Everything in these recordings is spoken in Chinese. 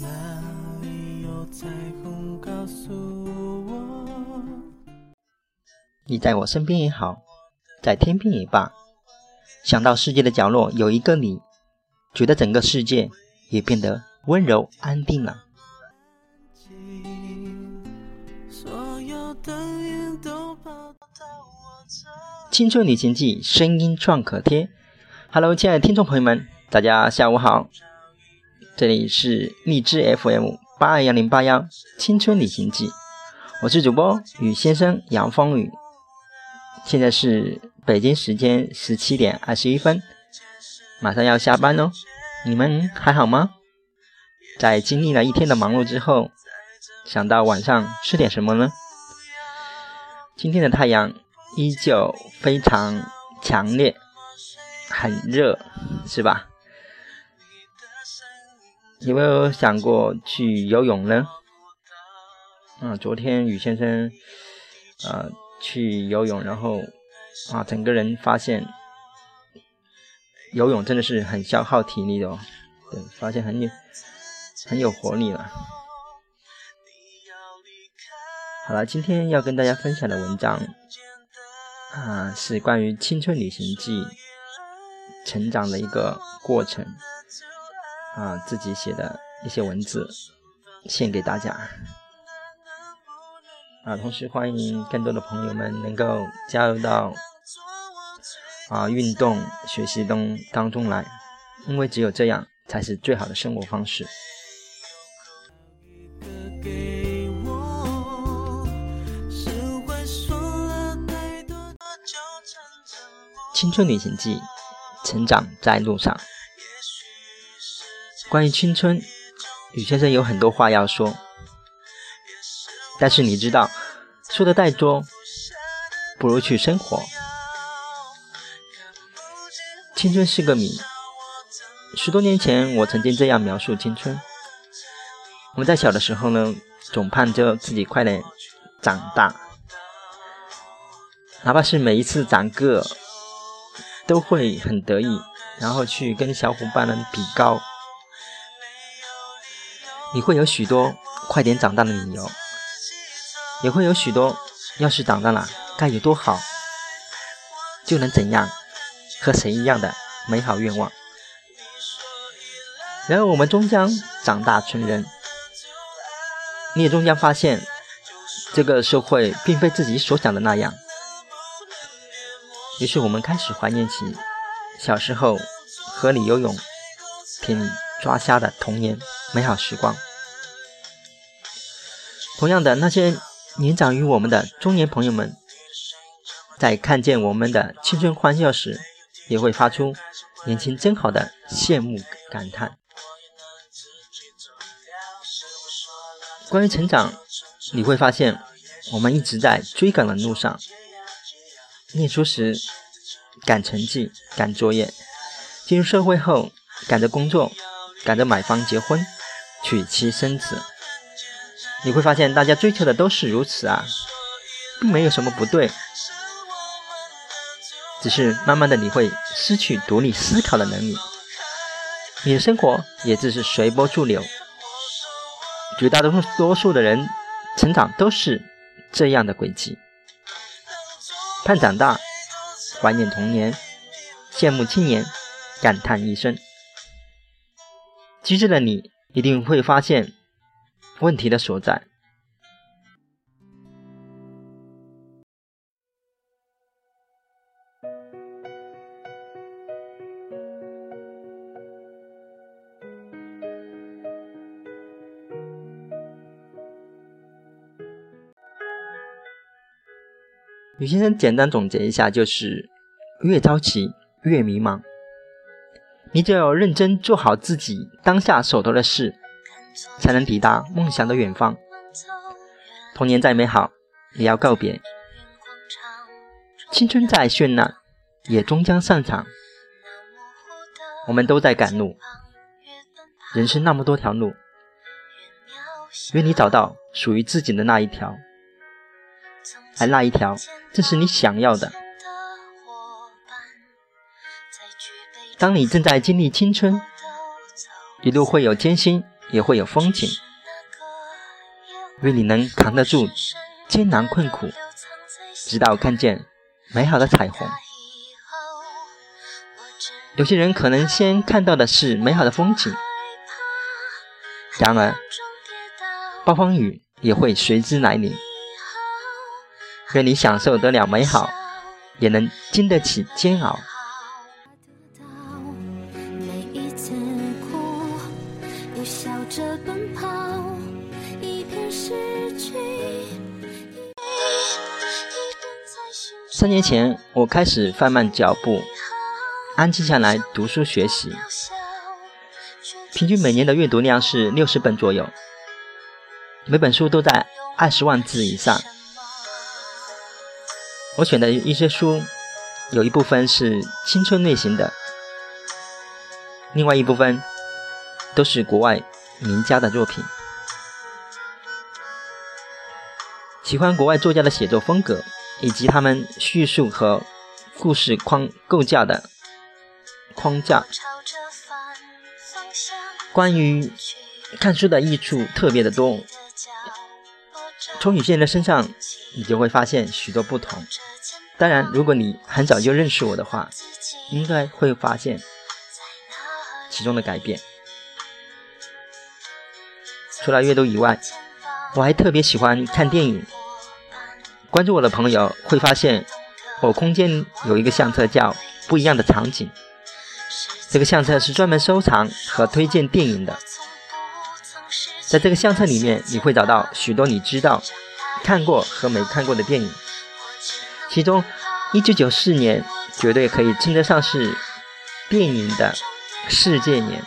哪里有彩虹告诉我你在我身边也好，在天边也罢，想到世界的角落有一个你，觉得整个世界也变得温柔安定了。青春旅行记，声音创可贴。Hello，亲爱的听众朋友们，大家下午好，这里是荔枝 FM 八二幺零八幺青春旅行记，我是主播雨先生杨风雨。现在是北京时间十七点二十一分，马上要下班哦。你们还好吗？在经历了一天的忙碌之后，想到晚上吃点什么呢？今天的太阳依旧非常强烈，很热，是吧？有没有想过去游泳呢？嗯，昨天雨先生，呃。去游泳，然后啊，整个人发现游泳真的是很消耗体力的哦。对，发现很有很有活力了。好了，今天要跟大家分享的文章啊，是关于青春旅行记成长的一个过程啊，自己写的一些文字，献给大家。啊，同时欢迎更多的朋友们能够加入到啊运动学习中当中来，因为只有这样才是最好的生活方式。青春旅行记，成长在路上。关于青春，吕先生有很多话要说。但是你知道，说的太多，不如去生活。青春是个谜。十多年前，我曾经这样描述青春：我们在小的时候呢，总盼着自己快点长大，哪怕是每一次长个，都会很得意，然后去跟小伙伴们比高。你会有许多快点长大的理由。也会有许多，要是长大了该有多好，就能怎样，和谁一样的美好愿望。然而我们终将长大成人，你也终将发现，这个社会并非自己所想的那样。于是我们开始怀念起小时候河里游泳、田里抓虾的童年美好时光。同样的那些。年长于我们的中年朋友们，在看见我们的青春欢笑时，也会发出“年轻真好”的羡慕感叹。关于成长，你会发现，我们一直在追赶的路上。念书时赶成绩、赶作业；进入社会后，赶着工作，赶着买房、结婚、娶妻生子。你会发现，大家追求的都是如此啊，并没有什么不对，只是慢慢的你会失去独立思考的能力，你的生活也只是随波逐流。绝大多数多数的人成长都是这样的轨迹：盼长大，怀念童年，羡慕青年，感叹一生。机智的你一定会发现。问题的所在。吕先生简单总结一下，就是越着急越迷茫。你只有认真做好自己当下手头的事。才能抵达梦想的远方。童年再美好，也要告别；青春再绚烂，也终将散场。我们都在赶路，人生那么多条路，愿你找到属于自己的那一条，而那一条正是你想要的。当你正在经历青春，一路会有艰辛。也会有风景，愿你能扛得住艰难困苦，直到看见美好的彩虹。有些人可能先看到的是美好的风景，然而暴风雨也会随之来临。愿你享受得了美好，也能经得起煎熬。三年前，我开始放慢脚步，安静下来读书学习。平均每年的阅读量是六十本左右，每本书都在二十万字以上。我选的一些书，有一部分是青春类型的，另外一部分都是国外名家的作品。喜欢国外作家的写作风格，以及他们叙述和故事框构架的框架。关于看书的益处特别的多，从有些人的身上，你就会发现许多不同。当然，如果你很早就认识我的话，应该会发现其中的改变。除了阅读以外，我还特别喜欢看电影。关注我的朋友会发现，我空间有一个相册叫“不一样的场景”。这个相册是专门收藏和推荐电影的。在这个相册里面，你会找到许多你知道、看过和没看过的电影。其中，一九九四年绝对可以称得上是电影的世界年。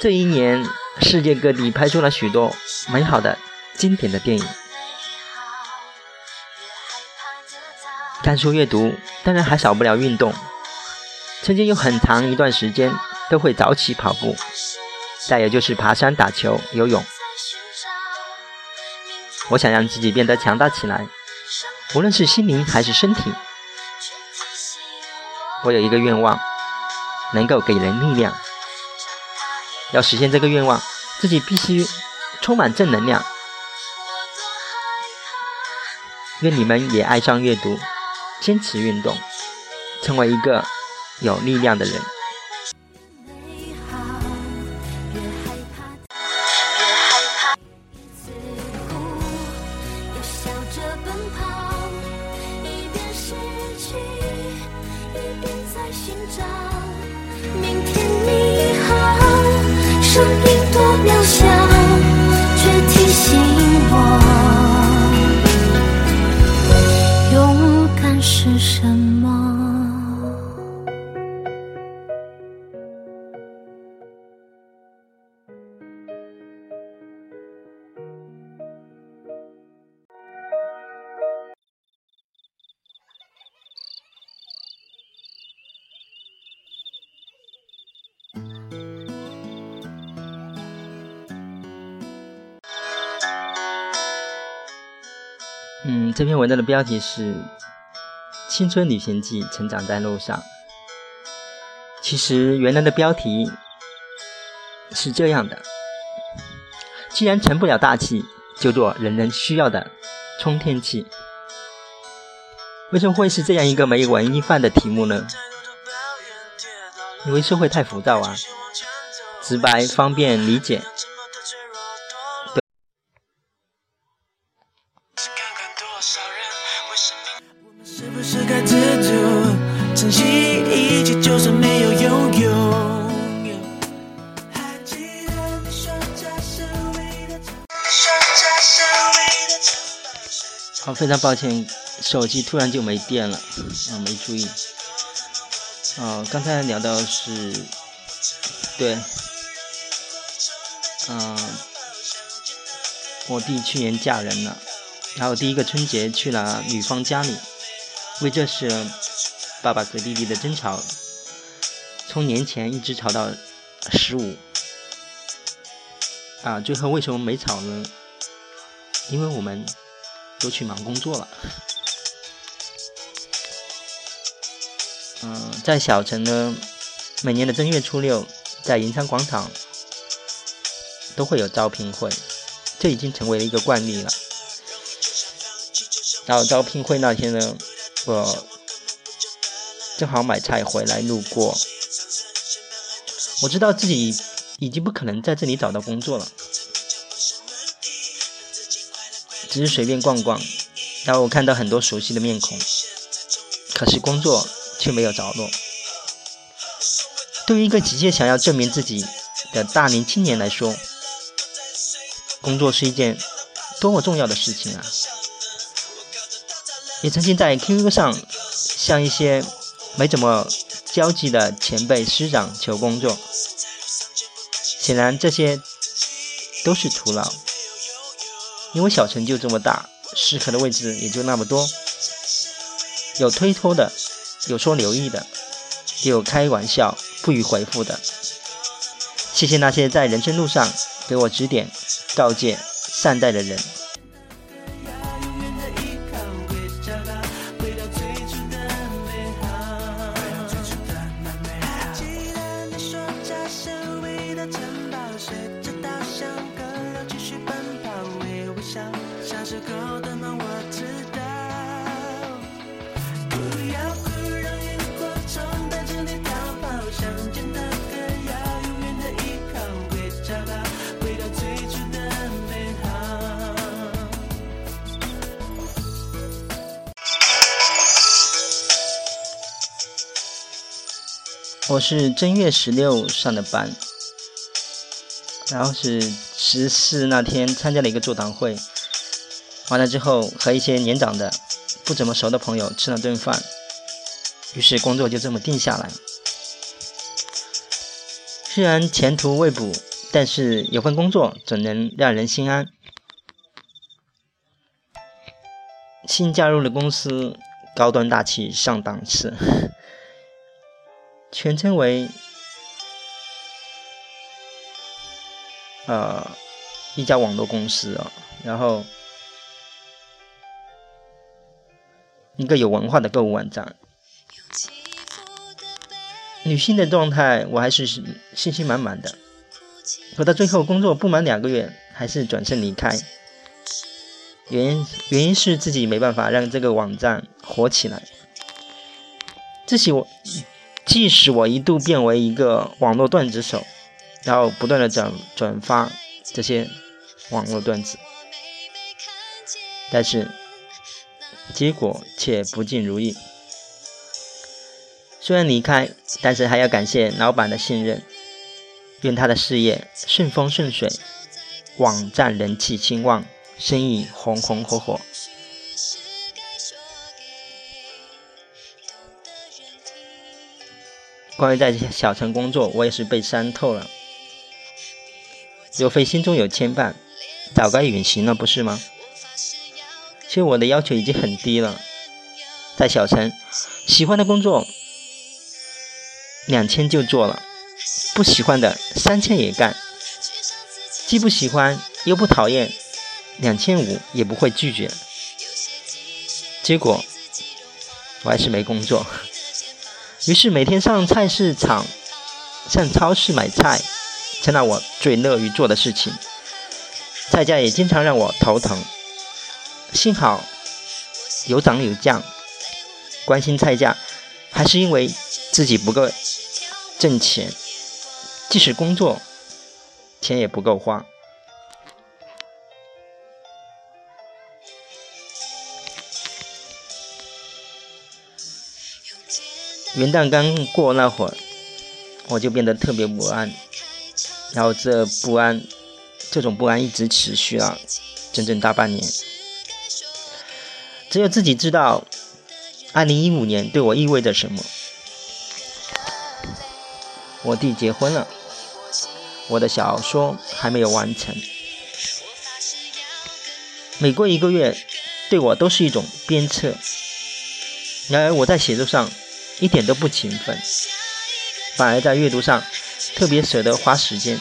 这一年，世界各地拍出了许多美好的、经典的电影。看书阅读，当然还少不了运动。曾经有很长一段时间都会早起跑步，再有就是爬山、打球、游泳。我想让自己变得强大起来。无论是心灵还是身体，我有一个愿望，能够给人力量。要实现这个愿望，自己必须充满正能量。愿你们也爱上阅读，坚持运动，成为一个有力量的人。声音多渺小却提醒我勇敢是什么？这篇文章的标题是《青春旅行记：成长在路上》。其实原来的标题是这样的：既然成不了大器，就做人人需要的充电器。为什么会是这样一个没文艺范的题目呢？因为社会太浮躁啊，直白方便理解。非常抱歉，手机突然就没电了，啊，没注意。哦，刚才聊到是，对，嗯，我弟去年嫁人了，然后第一个春节去了女方家里，为这事，爸爸和弟弟的争吵，从年前一直吵到十五，啊，最后为什么没吵呢？因为我们。都去忙工作了。嗯，在小城呢，每年的正月初六，在银山广场都会有招聘会，这已经成为了一个惯例了。然后招聘会那天呢，我正好买菜回来路过，我知道自己已经不可能在这里找到工作了，只是随便逛逛，然后我看到很多熟悉的面孔，可是工作却没有着落。对于一个急切想要证明自己的大龄青年来说，工作是一件多么重要的事情啊！也曾经在 QQ 上向一些没怎么交际的前辈师长求工作，显然这些都是徒劳，因为小城就这么大，适合的位置也就那么多，有推脱的，有说留意的，也有开玩笑。不予回复的，谢谢那些在人生路上给我指点、告诫、善待的人。我是正月十六上的班，然后是十四那天参加了一个座谈会，完了之后和一些年长的、不怎么熟的朋友吃了顿饭，于是工作就这么定下来。虽然前途未卜，但是有份工作总能让人心安。新加入的公司，高端大气上档次。全称为呃一家网络公司啊，然后一个有文化的购物网站。女性的状态我还是信心满满的，可到最后工作不满两个月，还是转身离开。原因原因是自己没办法让这个网站火起来。这些我。即使我一度变为一个网络段子手，然后不断的转转发这些网络段子，但是结果却不尽如意。虽然离开，但是还要感谢老板的信任，愿他的事业顺风顺水，网站人气兴旺，生意红红火火。关于在小城工作，我也是被伤透了。若非心中有牵绊，早该远行了，不是吗？其实我的要求已经很低了，在小城，喜欢的工作两千就做了，不喜欢的三千也干，既不喜欢又不讨厌，两千五也不会拒绝。结果我还是没工作。于是每天上菜市场、上超市买菜，成了我最乐于做的事情。菜价也经常让我头疼。幸好有涨有降，关心菜价，还是因为自己不够挣钱。即使工作，钱也不够花。元旦刚过那会儿，我就变得特别不安，然后这不安，这种不安一直持续了整整大半年。只有自己知道，二零一五年对我意味着什么。我弟结婚了，我的小说还没有完成，每过一个月，对我都是一种鞭策。然而我在写作上。一点都不勤奋，反而在阅读上特别舍得花时间。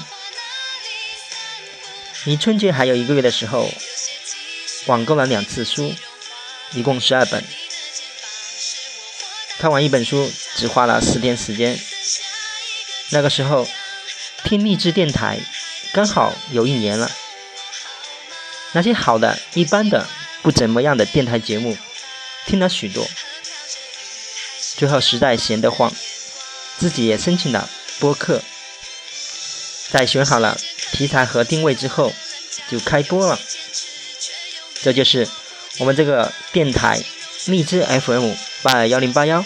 离春节还有一个月的时候，网购了两次书，一共十二本。看完一本书只花了四天时间。那个时候听励志电台，刚好有一年了。那些好的、一般的、不怎么样的电台节目，听了许多。最后实在闲得慌，自己也申请了播客。在选好了题材和定位之后，就开播了。这就是我们这个电台荔枝 FM 八二幺零八幺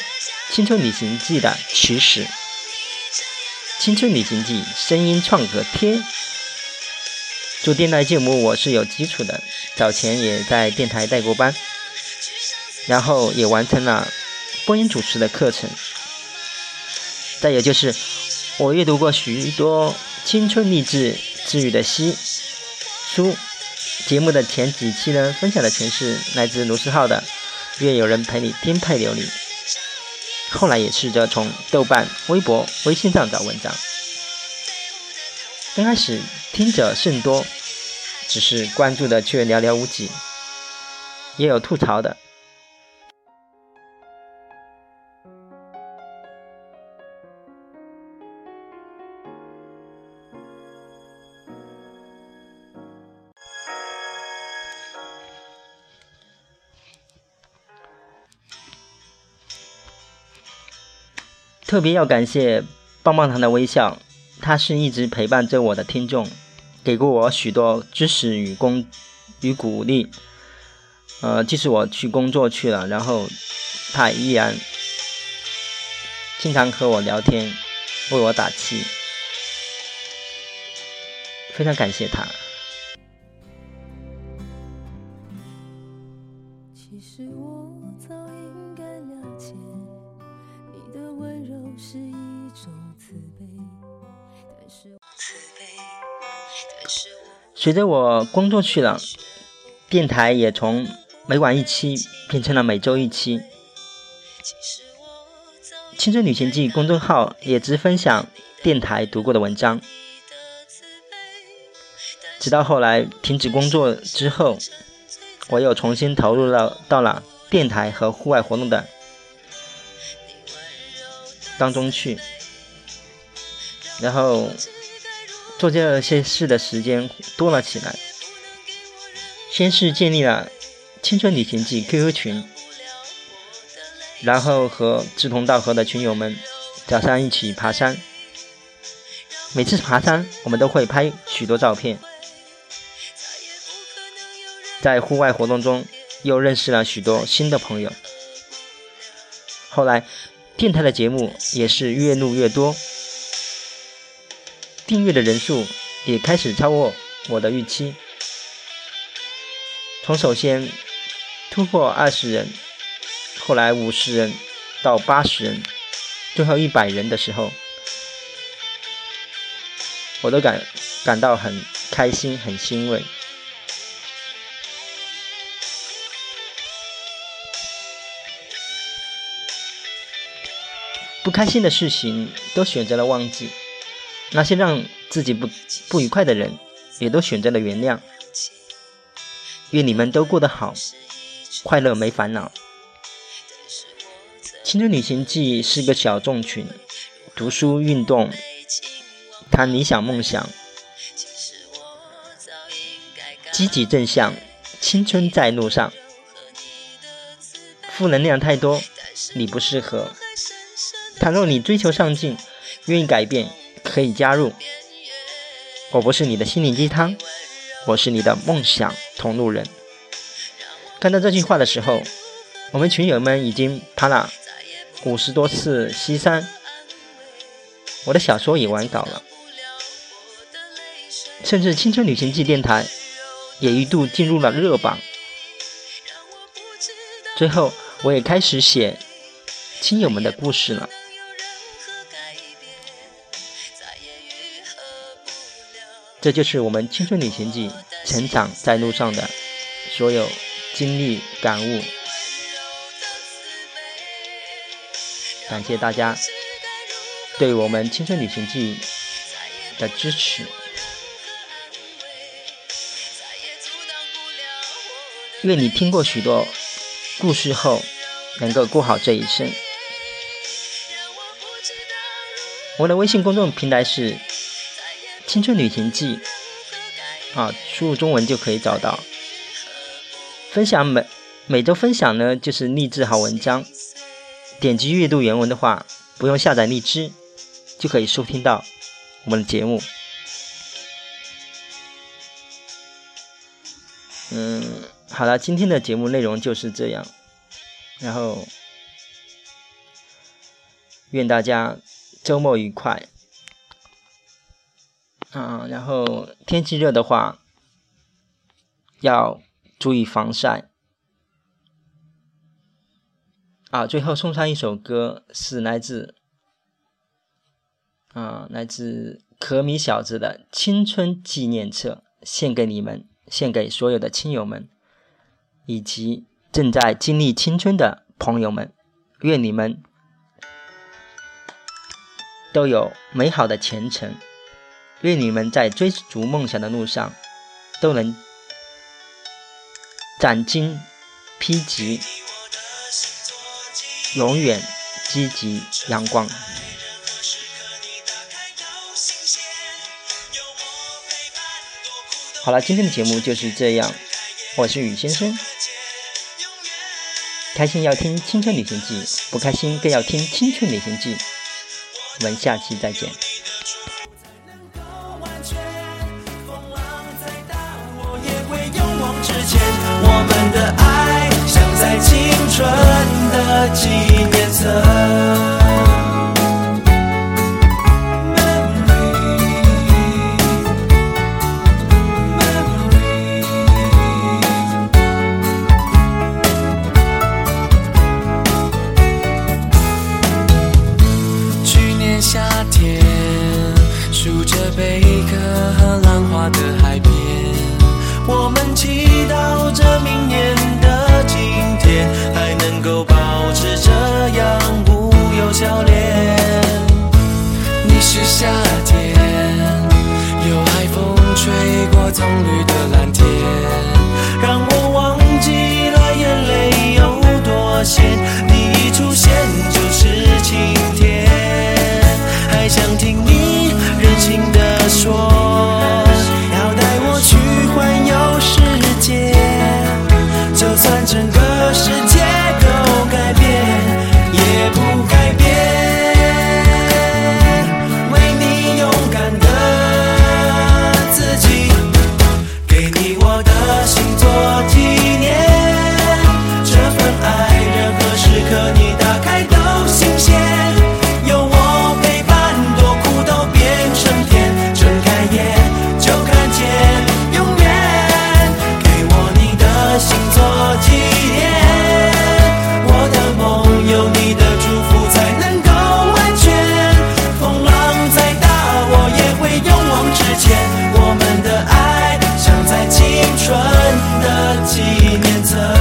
青春旅行记的起始。青春旅行记声音创可贴。做电台节目我是有基础的，早前也在电台带过班，然后也完成了播音主持的课程。再有就是我阅读过许多青春励志治愈的诗书。节目的前几期呢，分享的全是来自卢思浩的《愿有人陪你颠沛流离》。后来也试着从豆瓣、微博、微信上找文章。刚开始听者甚多，只是关注的却寥寥无几，也有吐槽的。特别要感谢棒棒糖的微笑。他是一直陪伴着我的听众，给过我许多支持与鼓与鼓励。呃，即使我去工作去了，然后他依然经常和我聊天，为我打气，非常感谢他。其实我早应该了解，的温柔是一种慈悲。随着我工作去了，电台也从每晚一期变成了每周一期。青春旅行记公众号也只分享电台读过的文章。直到后来停止工作之后，我又重新投入了到了电台和户外活动的当中去。然后做这些事的时间多了起来。先是建立了青春旅行记 QQ 群，然后和志同道合的群友们早上一起爬山。每次爬山，我们都会拍许多照片。在户外活动中，又认识了许多新的朋友。后来，电台的节目也是越录越多。订阅的人数也开始超过我的预期，从首先突破二十人，后来五十人到八十人，最后一百人的时候，我都感感到很开心、很欣慰。不开心的事情都选择了忘记。那些让自己不不愉快的人，也都选择了原谅。愿你们都过得好，快乐没烦恼。青春旅行记是个小众群，读书、运动、谈理想梦想，积极正向，青春在路上。负能量太多，你不适合。倘若你追求上进，愿意改变。可以加入。我不是你的心灵鸡汤，我是你的梦想同路人。看到这句话的时候，我们群友们已经爬了五十多次西山。我的小说也完稿了，甚至《青春旅行记》电台也一度进入了热榜。最后，我也开始写亲友们的故事了。这就是我们青春旅行记成长在路上的所有经历感悟，感谢大家对我们青春旅行记的支持。愿你听过许多故事后，能够过好这一生。我的微信公众平台是。青春旅行记啊，输入中文就可以找到。分享每每周分享呢，就是励志好文章。点击阅读原文的话，不用下载荔枝，就可以收听到我们的节目。嗯，好了，今天的节目内容就是这样。然后，愿大家周末愉快。啊，然后天气热的话，要注意防晒。啊，最后送上一首歌，是来自啊，来自可米小子的《青春纪念册》，献给你们，献给所有的亲友们，以及正在经历青春的朋友们。愿你们都有美好的前程，愿你们在追逐梦想的路上都能斩荆披棘。永远积极阳光。好了，今天的节目就是这样。我是雨先生，开心要听《青春旅行记》，不开心更要听《青春旅行记》。我们下期再见。青春。纪念纪念册。